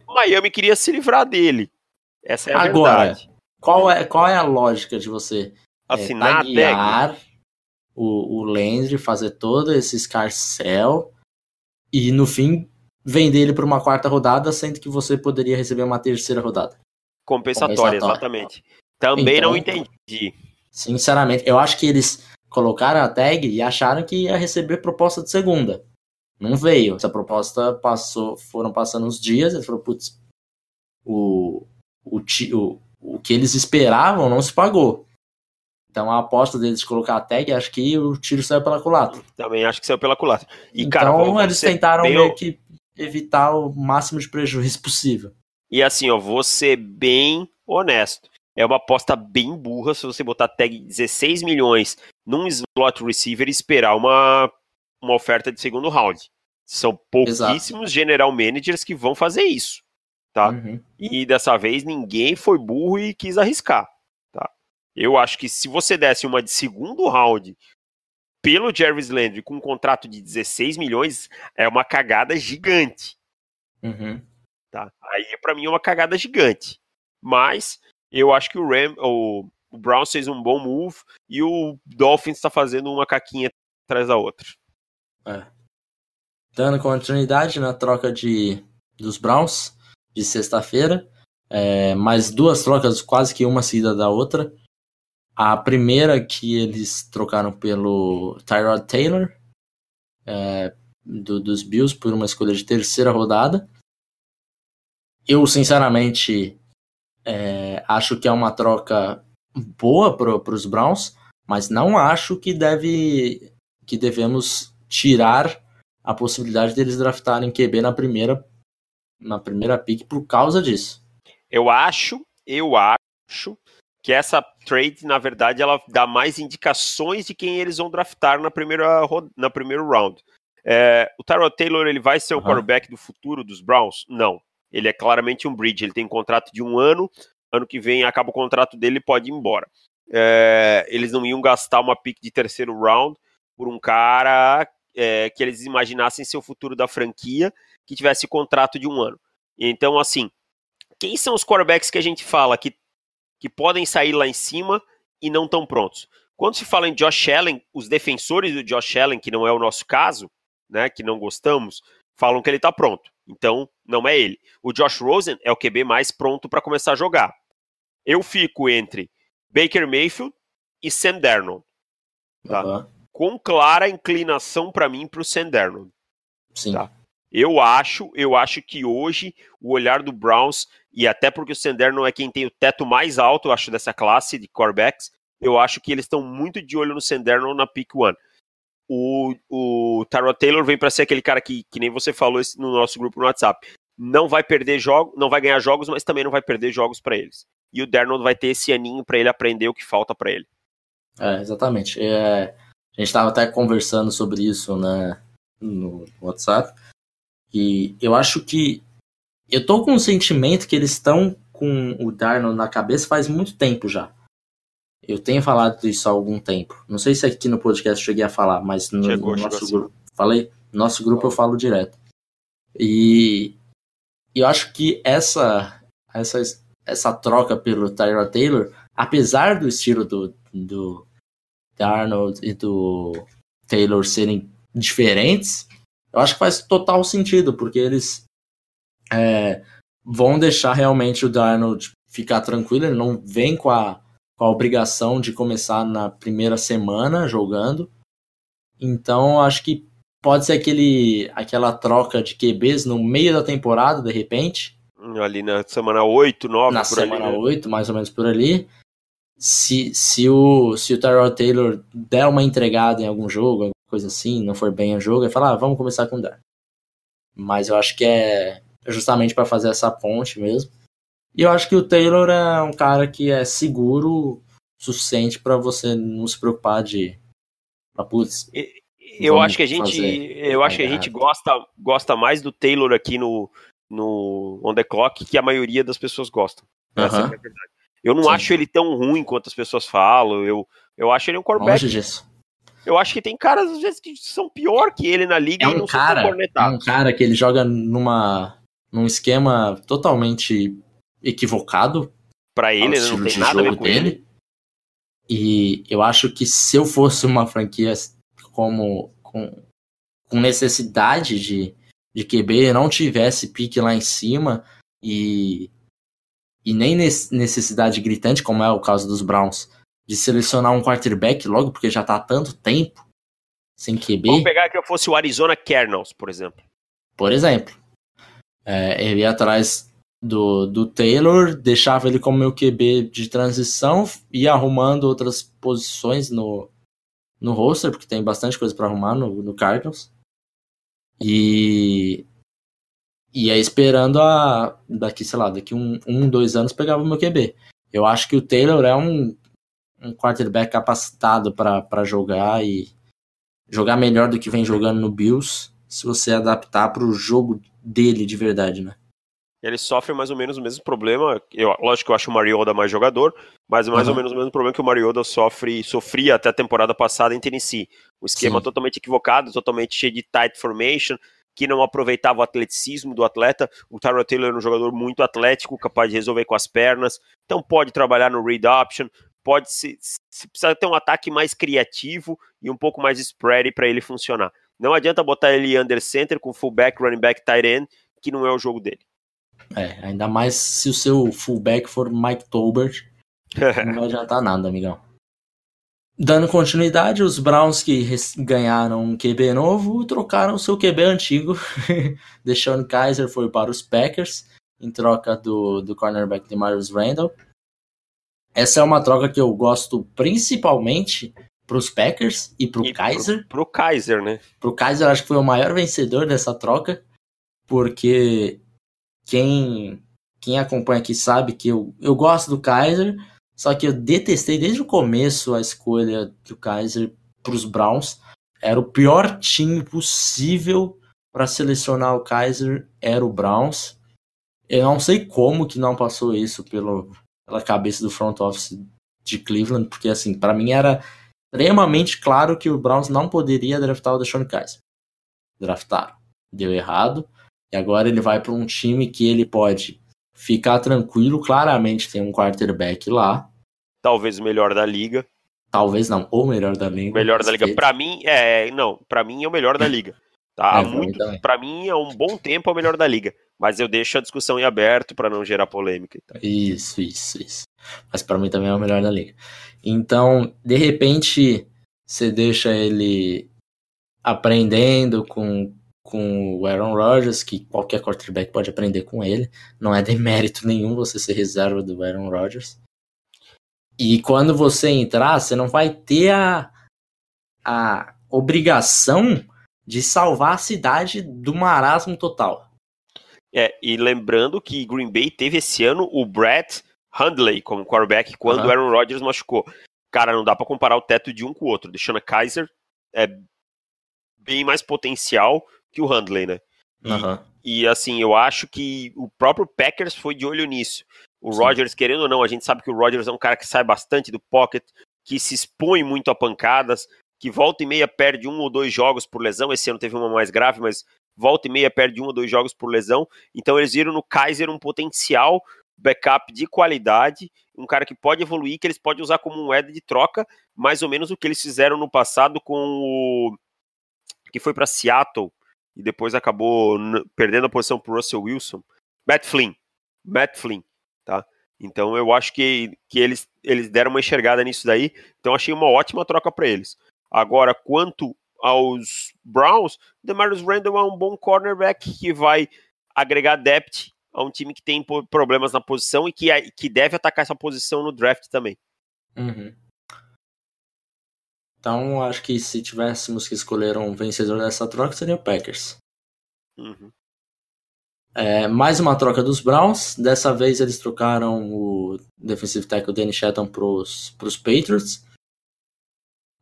Miami queria se livrar dele. Essa é a Agora, verdade. Qual é, qual é a lógica de você é, assinar é, o, o Landry, fazer todo esse escarcel e no fim vender ele para uma quarta rodada, sendo que você poderia receber uma terceira rodada? Compensatória, Compensatória. exatamente. Também então, não entendi. Sinceramente, eu acho que eles colocaram a tag e acharam que ia receber proposta de segunda. Não veio. Essa proposta passou, foram passando os dias, eles falaram, putz, o, o, o, o que eles esperavam não se pagou. Então a aposta deles de colocar a tag, acho que o tiro saiu pela culatra. Também acho que saiu pela culatra. E, então cara, eles tentaram bem... meio que evitar o máximo de prejuízo possível. E assim, ó, vou ser bem honesto. É uma aposta bem burra se você botar tag 16 milhões num slot receiver e esperar uma uma oferta de segundo round. São pouquíssimos Exato. general managers que vão fazer isso, tá? Uhum. E dessa vez ninguém foi burro e quis arriscar, tá? Eu acho que se você desse uma de segundo round pelo Jarvis Landry com um contrato de 16 milhões, é uma cagada gigante. Uhum. Tá? Aí para mim é uma cagada gigante. Mas eu acho que o Ram, o, o Browns fez um bom move e o Dolphins está fazendo uma caquinha atrás da outra. É. Dando continuidade na troca de, dos Browns de sexta-feira. É, mais duas trocas, quase que uma seguida da outra. A primeira que eles trocaram pelo Tyrod Taylor, é, do, dos Bills, por uma escolha de terceira rodada. Eu, sinceramente, é, acho que é uma troca boa para os Browns, Mas não acho que deve que devemos tirar a possibilidade deles draftarem QB na primeira na primeira pick por causa disso. Eu acho, eu acho que essa trade, na verdade, ela dá mais indicações de quem eles vão draftar na primeira na primeiro round. É, o Tyrod Taylor ele vai ser o quarterback do futuro dos Browns? Não. Ele é claramente um bridge. Ele tem um contrato de um ano. Ano que vem acaba o contrato dele e pode ir embora. É, eles não iam gastar uma pick de terceiro round por um cara é, que eles imaginassem ser o futuro da franquia que tivesse contrato de um ano. Então, assim, quem são os quarterbacks que a gente fala que, que podem sair lá em cima e não estão prontos? Quando se fala em Josh Allen, os defensores do Josh Allen, que não é o nosso caso, né, que não gostamos, falam que ele está pronto. Então, não é ele. O Josh Rosen é o QB mais pronto para começar a jogar. Eu fico entre Baker Mayfield e Sam Darnold. Tá? Com clara inclinação para mim para o Sam Darnold. Sim. Tá? Eu acho, eu acho que hoje o olhar do Browns, e até porque o Sender não é quem tem o teto mais alto, eu acho, dessa classe de quarterbacks, eu acho que eles estão muito de olho no Senderno na pick one. O, o Tyrod Taylor vem para ser aquele cara que, que nem você falou no nosso grupo no WhatsApp. Não vai perder jogos, não vai ganhar jogos, mas também não vai perder jogos para eles. E o Darnold vai ter esse aninho para ele aprender o que falta para ele. É, exatamente. É, a gente estava até conversando sobre isso né, no WhatsApp. E eu acho que. Eu tô com um sentimento que eles estão com o Darnold na cabeça faz muito tempo já. Eu tenho falado isso há algum tempo. Não sei se aqui no podcast cheguei a falar, mas no, chegou, no nosso grupo. Assim. Falei? Nosso grupo eu falo direto. E eu acho que essa, essa, essa troca pelo Tyra Taylor, apesar do estilo do, do Darnold e do Taylor serem diferentes, eu acho que faz total sentido, porque eles é, vão deixar realmente o Darnold ficar tranquilo, ele não vem com a, com a obrigação de começar na primeira semana jogando. Então, acho que pode ser aquele, aquela troca de QBs no meio da temporada, de repente. Ali na semana 8, 9, Na semana ali, né? 8, mais ou menos por ali. Se, se o, se o Tyrell Taylor der uma entregada em algum jogo, coisa assim, não for bem o jogo, e falar, ah, vamos começar com Dar. Mas eu acho que é justamente para fazer essa ponte mesmo. E eu acho que o Taylor é um cara que é seguro suficiente para você não se preocupar de ah, putz, eu acho que a gente eu acho que a gente gosta gosta mais do Taylor aqui no no On The Clock que a maioria das pessoas gostam. Uhum. Essa é a verdade. Eu não Sim. acho ele tão ruim quanto as pessoas falam. Eu, eu acho ele um quarterback. Longe disso. Eu acho que tem caras, às vezes, que são pior que ele na liga é um e não cara, É um cara que ele joga numa, num esquema totalmente equivocado. para ele, né? não tem nada a ver com dele. ele. E eu acho que se eu fosse uma franquia como com, com necessidade de, de QB, não tivesse pique lá em cima e, e nem necessidade gritante, como é o caso dos Browns, de selecionar um quarterback logo, porque já tá há tanto tempo sem QB. Vamos pegar que eu fosse o Arizona Cardinals, por exemplo. Por exemplo. É, ele ia atrás do, do Taylor, deixava ele como meu QB de transição, ia arrumando outras posições no, no roster, porque tem bastante coisa para arrumar no, no Cardinals. E e aí esperando a daqui, sei lá, daqui um, um, dois anos pegava o meu QB. Eu acho que o Taylor é um um quarterback capacitado para jogar e jogar melhor do que vem jogando no Bills, se você adaptar para o jogo dele de verdade, né? Ele sofre mais ou menos o mesmo problema. Eu, lógico que eu acho o Mariota mais jogador, mas mais uhum. ou menos o mesmo problema que o Mariota sofre, sofria até a temporada passada em Tennessee. O esquema Sim. totalmente equivocado, totalmente cheio de tight formation, que não aproveitava o atleticismo do atleta. O Tyrell Taylor é um jogador muito atlético, capaz de resolver com as pernas, então pode trabalhar no read option, pode se, se precisa ter um ataque mais criativo e um pouco mais spread para ele funcionar. Não adianta botar ele under center com fullback, running back, tight end, que não é o jogo dele. É, ainda mais se o seu fullback for Mike Tolbert, não vai adiantar nada, amigão. Dando continuidade, os Browns que ganharam um QB novo trocaram o seu QB antigo. Deixando Kaiser foi para os Packers em troca do, do cornerback de Marius Randall. essa é uma troca que eu gosto principalmente pros Packers e pro e Kaiser. Pro, pro Kaiser, né? Pro Kaiser, acho que foi o maior vencedor dessa troca, porque quem, quem acompanha aqui sabe que eu, eu gosto do Kaiser, só que eu detestei desde o começo a escolha do Kaiser pros Browns. Era o pior time possível para selecionar o Kaiser, era o Browns. Eu não sei como que não passou isso pelo, pela cabeça do front office de Cleveland, porque assim, para mim era extremamente claro que o Browns não poderia draftar o Deshaun Kaiser. Draftaram. Deu errado. E agora ele vai para um time que ele pode ficar tranquilo. Claramente tem um quarterback lá. Talvez o melhor da liga. Talvez não, ou melhor da liga. Melhor da liga. Para mim, é. Não, para mim é o melhor da liga. Tá? É, muito, para mim, há um bom tempo é o melhor da liga. Mas eu deixo a discussão em aberto para não gerar polêmica. Então. Isso, isso, isso. Mas para mim também é o melhor da liga. Então, de repente, você deixa ele aprendendo com, com o Aaron Rodgers, que qualquer quarterback pode aprender com ele. Não é demérito nenhum você ser reserva do Aaron Rodgers. E quando você entrar, você não vai ter a, a obrigação de salvar a cidade do marasmo total. É, e lembrando que Green Bay teve esse ano o Brett Hundley como quarterback quando o uhum. Aaron Rodgers machucou. Cara, não dá para comparar o teto de um com o outro. Deixando a Kaiser é bem mais potencial que o Hundley, né? E, uhum. e, assim, eu acho que o próprio Packers foi de olho nisso. O Sim. Rodgers, querendo ou não, a gente sabe que o Rodgers é um cara que sai bastante do pocket, que se expõe muito a pancadas, que volta e meia perde um ou dois jogos por lesão. Esse ano teve uma mais grave, mas volta e meia perde um ou dois jogos por lesão. Então eles viram no Kaiser um potencial backup de qualidade, um cara que pode evoluir, que eles podem usar como moeda de troca, mais ou menos o que eles fizeram no passado com o que foi para Seattle e depois acabou perdendo a posição para Russell Wilson, Matt Flynn, Matt Flynn, tá? Então eu acho que, que eles, eles deram uma enxergada nisso daí, então achei uma ótima troca para eles. Agora, quanto aos Browns, Demarius Randall é um bom cornerback que vai agregar depth a um time que tem problemas na posição e que, que deve atacar essa posição no draft também. Uhum. Então, acho que se tivéssemos que escolher um vencedor dessa troca, seria o Packers. Uhum. É, mais uma troca dos Browns. Dessa vez eles trocaram o defensive tackle Danny Shetton para os Patriots.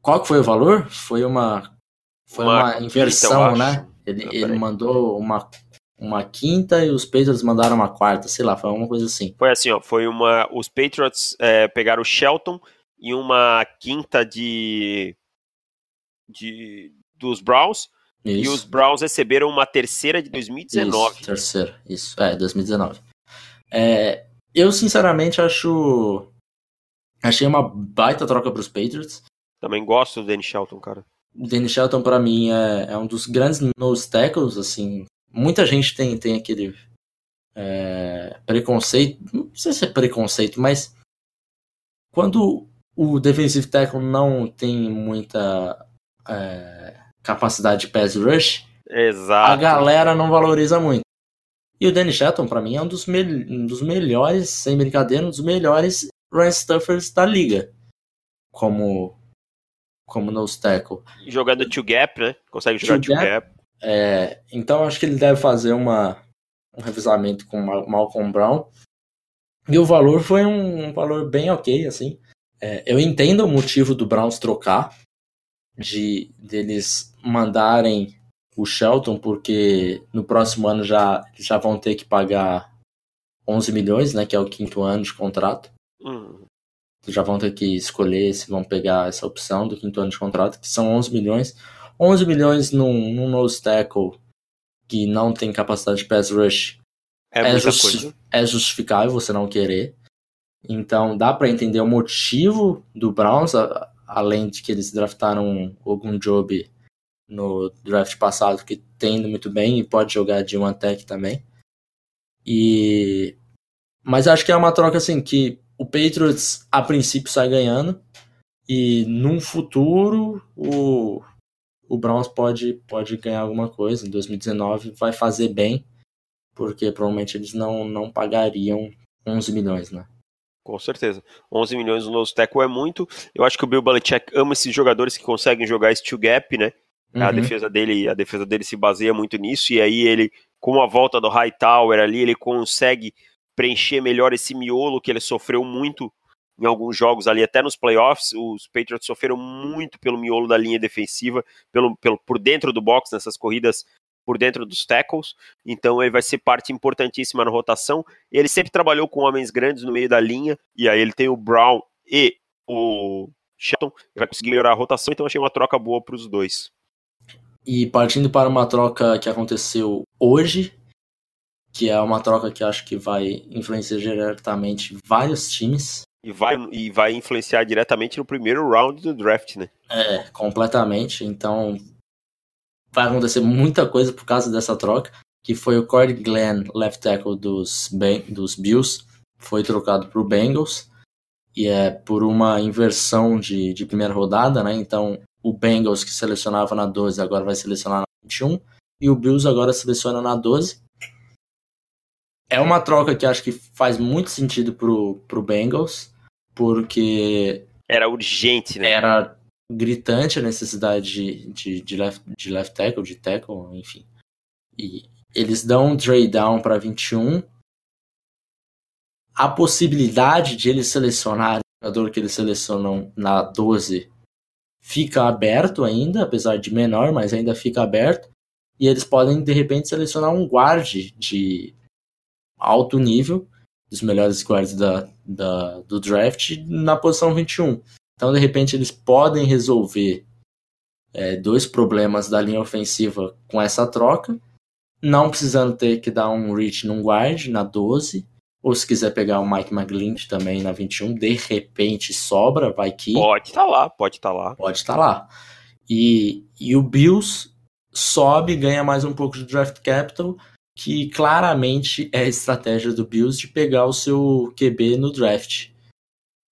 Qual que foi o valor? Foi uma foi uma, uma inversão, né? Ele, ah, ele mandou uma, uma quinta e os Patriots mandaram uma quarta, sei lá, foi uma coisa assim. Foi assim, ó, foi uma. Os Patriots é, pegaram o Shelton e uma quinta de. de dos Browns. Isso. E os Browns receberam uma terceira de 2019. Isso, terceira, isso, é, 2019. É, eu, sinceramente, acho. Achei uma baita troca para os Patriots. Também gosto do Danny Shelton, cara. O Danny Shelton, para mim, é, é, um dos grandes nose tackles, assim. Muita gente tem, tem aquele é, preconceito, não sei se é preconceito, mas quando o defensive tackle não tem muita é, capacidade de pass rush, Exato. a galera não valoriza muito. E o Danny Shelton, para mim, é um dos, um dos melhores, sem brincadeira, um dos melhores run stuffers da liga. Como como nose tackle. Jogando two gap, né? Consegue jogar two, two gap. gap. É, então acho que ele deve fazer uma, um revisamento com o Malcolm Brown. E o valor foi um, um valor bem ok, assim. É, eu entendo o motivo do Browns trocar, de deles mandarem o Shelton, porque no próximo ano já, já vão ter que pagar 11 milhões, né, que é o quinto ano de contrato. Uhum já vão ter que escolher se vão pegar essa opção do quinto ano de contrato, que são 11 milhões. 11 milhões num, num nose tackle que não tem capacidade de pass rush é, é, justi é justificável você não querer. Então dá para entender o motivo do Browns, a, além de que eles draftaram algum job no draft passado que tem indo muito bem e pode jogar de one tech também. E mas acho que é uma troca assim que o Patriots a princípio sai ganhando e num futuro o, o Browns pode, pode ganhar alguma coisa. Em 2019 vai fazer bem, porque provavelmente eles não, não pagariam 11 milhões, né? Com certeza. 11 milhões no nose tackle é muito. Eu acho que o Bill Belichick ama esses jogadores que conseguem jogar esse two gap, né? Uhum. A defesa dele, a defesa dele se baseia muito nisso e aí ele, com a volta do Hightower ali, ele consegue preencher melhor esse miolo que ele sofreu muito em alguns jogos ali, até nos playoffs, os Patriots sofreram muito pelo miolo da linha defensiva, pelo, pelo por dentro do box nessas corridas por dentro dos tackles, então ele vai ser parte importantíssima na rotação. Ele sempre trabalhou com homens grandes no meio da linha, e aí ele tem o Brown e o Shelton, vai conseguir melhorar a rotação, então achei uma troca boa para os dois. E partindo para uma troca que aconteceu hoje, que é uma troca que acho que vai influenciar diretamente vários times. E vai, e vai influenciar diretamente no primeiro round do draft, né? É, completamente. Então, vai acontecer muita coisa por causa dessa troca, que foi o Corey Glenn, left tackle dos, dos Bills, foi trocado para o Bengals, e é por uma inversão de, de primeira rodada, né? Então, o Bengals que selecionava na 12 agora vai selecionar na 21, e o Bills agora seleciona na 12. É uma troca que acho que faz muito sentido pro, pro Bengals, porque... Era urgente, né? Era gritante a necessidade de, de, de, left, de left tackle, de tackle, enfim. E eles dão um trade down para 21. A possibilidade de eles selecionarem o jogador que eles selecionam na 12 fica aberto ainda, apesar de menor, mas ainda fica aberto. E eles podem, de repente, selecionar um guard de alto nível, dos melhores guards da, da, do draft, na posição 21. Então, de repente, eles podem resolver é, dois problemas da linha ofensiva com essa troca, não precisando ter que dar um reach num guard na 12, ou se quiser pegar o Mike McGlinch também na 21, de repente sobra, vai que. Pode estar tá lá, pode estar tá lá. Pode estar tá lá. E, e o Bills sobe, ganha mais um pouco de draft capital, que claramente é a estratégia do Bills de pegar o seu QB no draft.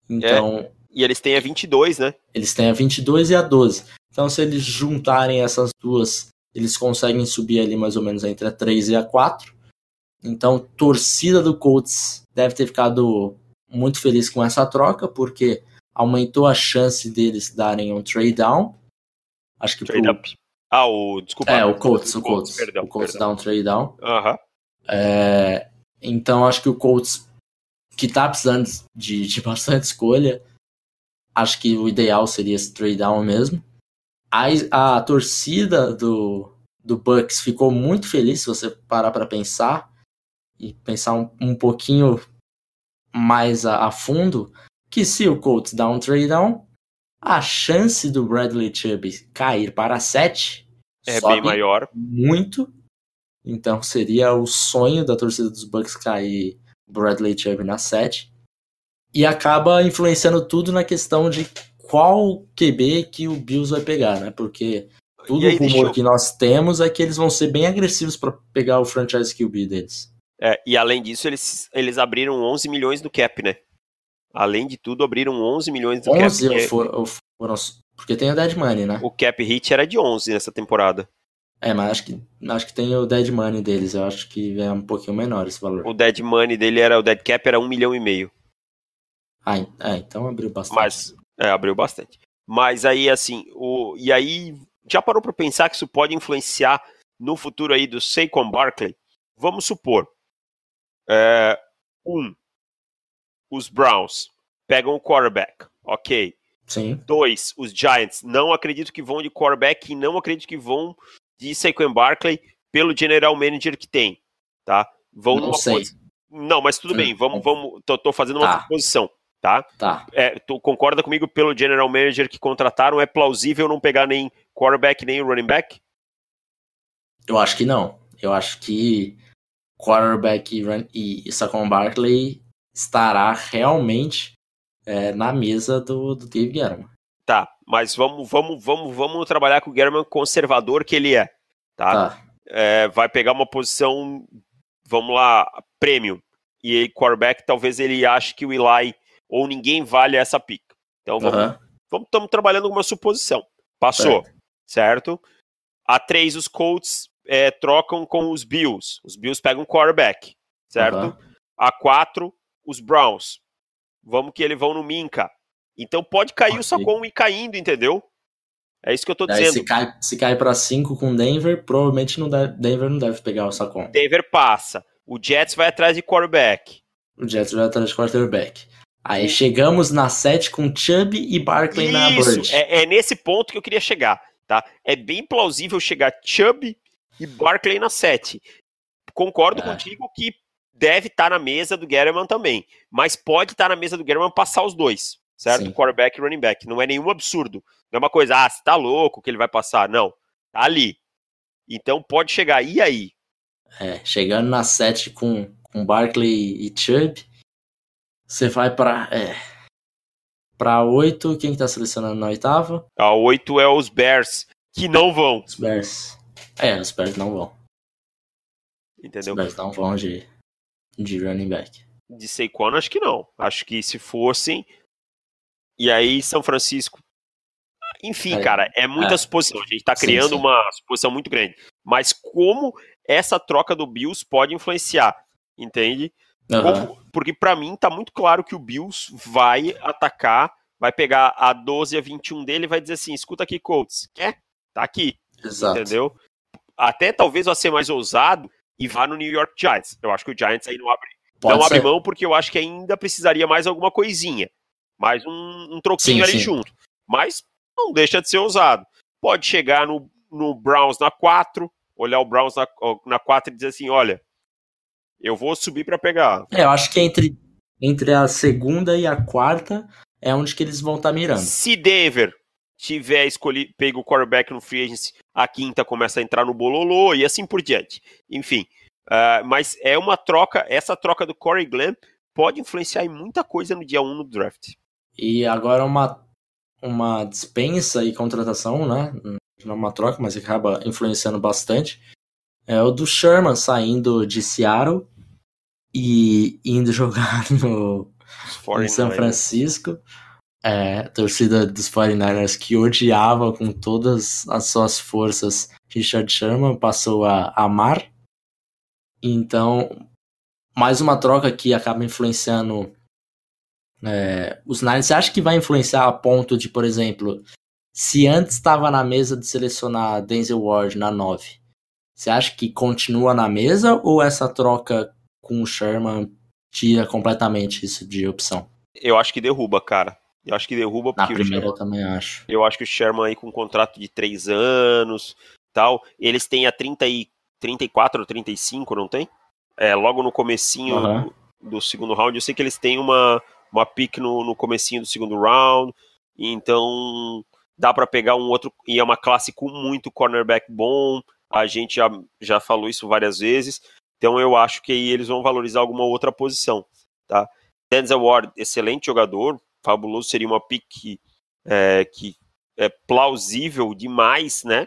Então, é. E eles têm a 22, né? Eles têm a 22 e a 12. Então, se eles juntarem essas duas, eles conseguem subir ali mais ou menos entre a 3 e a 4. Então, torcida do Colts deve ter ficado muito feliz com essa troca, porque aumentou a chance deles darem um trade down. Acho que trade pro... up. Ah, o desculpa. É, o Colts, o Colts. Perdão, o Colts perdão. dá um trade down. Aham. Uhum. É... Então, acho que o Colts, que tá precisando de, de bastante escolha, acho que o ideal seria esse trade down mesmo. A, a torcida do, do Bucks ficou muito feliz se você parar para pensar e pensar um, um pouquinho mais a, a, fundo que se o Colts dá um trade down, a chance do Bradley Chubb cair para 7 é bem maior. Muito. Então seria o sonho da torcida dos Bucks cair Bradley Chubb na 7 e acaba influenciando tudo na questão de qual QB que o Bills vai pegar, né? Porque tudo o rumor eu... que nós temos é que eles vão ser bem agressivos para pegar o franchise QB deles. É, e além disso, eles, eles abriram 11 milhões do cap, né? Além de tudo, abriram 11 milhões do 11 cap. 11 foram, foram, porque tem o dead money, né? O cap hit era de 11 nessa temporada. É, mas acho que, acho que tem o dead money deles. Eu acho que é um pouquinho menor esse valor. O dead money dele era, o dead cap era 1 milhão e meio. Ah, é, então abriu bastante. Mas, é, abriu bastante. Mas aí, assim, o, e aí, já parou para pensar que isso pode influenciar no futuro aí do Saquon Barkley? Vamos supor, é, um, os Browns pegam o quarterback, ok. Sim. Dois, os Giants, não acredito que vão de quarterback e não acredito que vão de Saquon Barkley pelo general manager que tem, tá? Vão não sei. Coisa... Não, mas tudo hum. bem, vamos, vamos, tô, tô fazendo uma tá. Tá? Tá. É, tu concorda comigo pelo general manager que contrataram? É plausível não pegar nem quarterback nem running back? Eu acho que não. Eu acho que quarterback e, run, e Saquon Barkley estará realmente é, na mesa do, do Dave Guerrero. Tá, mas vamos, vamos, vamos, vamos trabalhar com o Guerrero conservador que ele é, tá? tá. É, vai pegar uma posição, vamos lá, premium. E quarterback, talvez ele ache que o Eli ou ninguém vale essa pica. Então vamos, uhum. estamos trabalhando com uma suposição. Passou, certo? certo? A 3 os Colts é, trocam com os Bills. Os Bills pegam quarterback, certo? Uhum. A 4 os Browns Vamos que eles vão no Minca. Então pode cair okay. o Sacon e caindo, entendeu? É isso que eu tô Daí, dizendo. Se cai, se cai para 5 com Denver, provavelmente não deve, Denver não deve pegar o Sacon. Denver passa. O Jets vai atrás de quarterback. O Jets vai atrás de quarterback. Aí chegamos na 7 com Chubb e Barkley isso, na Bird. É, é nesse ponto que eu queria chegar, tá? É bem plausível chegar Chubb e Barkley na 7. Concordo é. contigo que deve estar tá na mesa do Gettleman também. Mas pode estar tá na mesa do Gettleman passar os dois, certo? Sim. Quarterback e running back. Não é nenhum absurdo. Não é uma coisa, ah, você tá louco que ele vai passar. Não. Tá ali. Então pode chegar. E aí? É, chegando na 7 com, com Barkley e Chubb, você vai para é, para 8, quem que tá selecionando na oitava? A 8 é os Bears, que não vão. Os Bears. É, os Bears não vão. Entendeu? Os Bears não vão de de running back. De Saquon, acho que não. Acho que se fossem. E aí, São Francisco. Enfim, é, cara, é muita é. suposição. A gente tá criando sim, sim. uma suposição muito grande. Mas como essa troca do Bills pode influenciar? Entende? Uhum. Porque para mim tá muito claro que o Bills vai atacar, vai pegar a 12 a 21 dele e vai dizer assim: escuta aqui, Colts, quer? Tá aqui. Exato. Entendeu? Até talvez vai ser mais ousado e vá no New York Giants. Eu acho que o Giants aí não abre, Pode não abre mão porque eu acho que ainda precisaria mais alguma coisinha. Mais um, um troquinho sim, ali sim. junto. Mas não deixa de ser ousado. Pode chegar no, no Browns na 4, olhar o Browns na, na 4 e dizer assim: olha, eu vou subir para pegar. É, eu acho que entre, entre a segunda e a quarta é onde que eles vão estar tá mirando. Se Denver tiver escolhido, pego o quarterback no free agency, a quinta começa a entrar no bololô e assim por diante. Enfim, uh, mas é uma troca, essa troca do Corey Glenn pode influenciar em muita coisa no dia 1 no draft. E agora uma, uma dispensa e contratação, né? Não é uma troca, mas acaba influenciando bastante. É o do Sherman saindo de Seattle e indo jogar no em São Francisco é, torcida dos 49ers que odiava com todas as suas forças Richard Sherman passou a amar. Então, mais uma troca que acaba influenciando é, os Niners. Você acha que vai influenciar a ponto de, por exemplo, se antes estava na mesa de selecionar Denzel Ward na 9, você acha que continua na mesa ou essa troca com o Sherman tira completamente isso de opção? Eu acho que derruba, cara. Eu acho que derruba porque. Na primeira Sherman, eu também acho. Eu acho que o Sherman aí com um contrato de 3 anos tal. Eles têm a 30 e, 34 ou 35, não tem? É, logo no comecinho uhum. do, do, segundo round. Eu sei que eles têm uma, uma pick no, no comecinho do segundo round. Então dá para pegar um outro. E é uma classe com muito cornerback bom. A gente já, já falou isso várias vezes. Então eu acho que aí eles vão valorizar alguma outra posição. Tá? Denzel Ward, excelente jogador, fabuloso, seria uma pick é, que é plausível demais, né?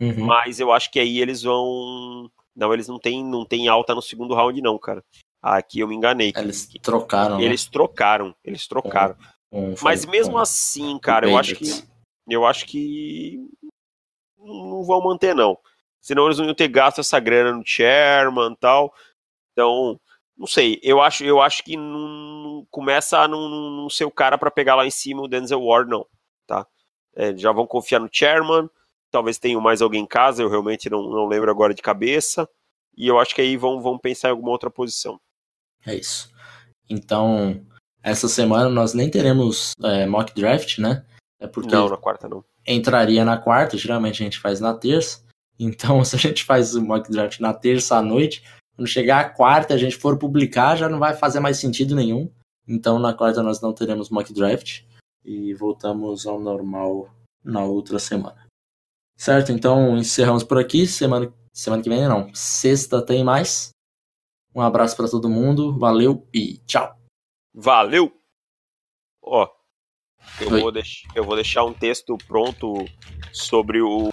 Uhum. Mas eu acho que aí eles vão. Não, eles não têm não tem alta no segundo round, não, cara. Aqui eu me enganei. Eles trocaram. Né? Eles né? trocaram, eles trocaram. Um, um, Mas mesmo um, assim, cara, eu acho que. Eu acho que. Não vão manter, não. Senão eles não iam ter gasto essa grana no Chairman e tal. Então, não sei, eu acho, eu acho que não, começa a não, não ser o cara para pegar lá em cima o Denzel Ward, não. Tá? É, já vão confiar no Chairman, talvez tenham mais alguém em casa, eu realmente não, não lembro agora de cabeça. E eu acho que aí vão, vão pensar em alguma outra posição. É isso. Então, essa semana nós nem teremos é, mock draft, né? É porque não, na quarta não. Entraria na quarta, geralmente a gente faz na terça. Então, se a gente faz o mock draft na terça à noite, quando chegar a quarta, a gente for publicar, já não vai fazer mais sentido nenhum. Então na quarta nós não teremos mock draft e voltamos ao normal na outra semana. Certo? Então encerramos por aqui. Semana, semana que vem não. Sexta tem mais. Um abraço para todo mundo. Valeu e tchau. Valeu. Ó, eu vou, eu vou deixar um texto pronto sobre o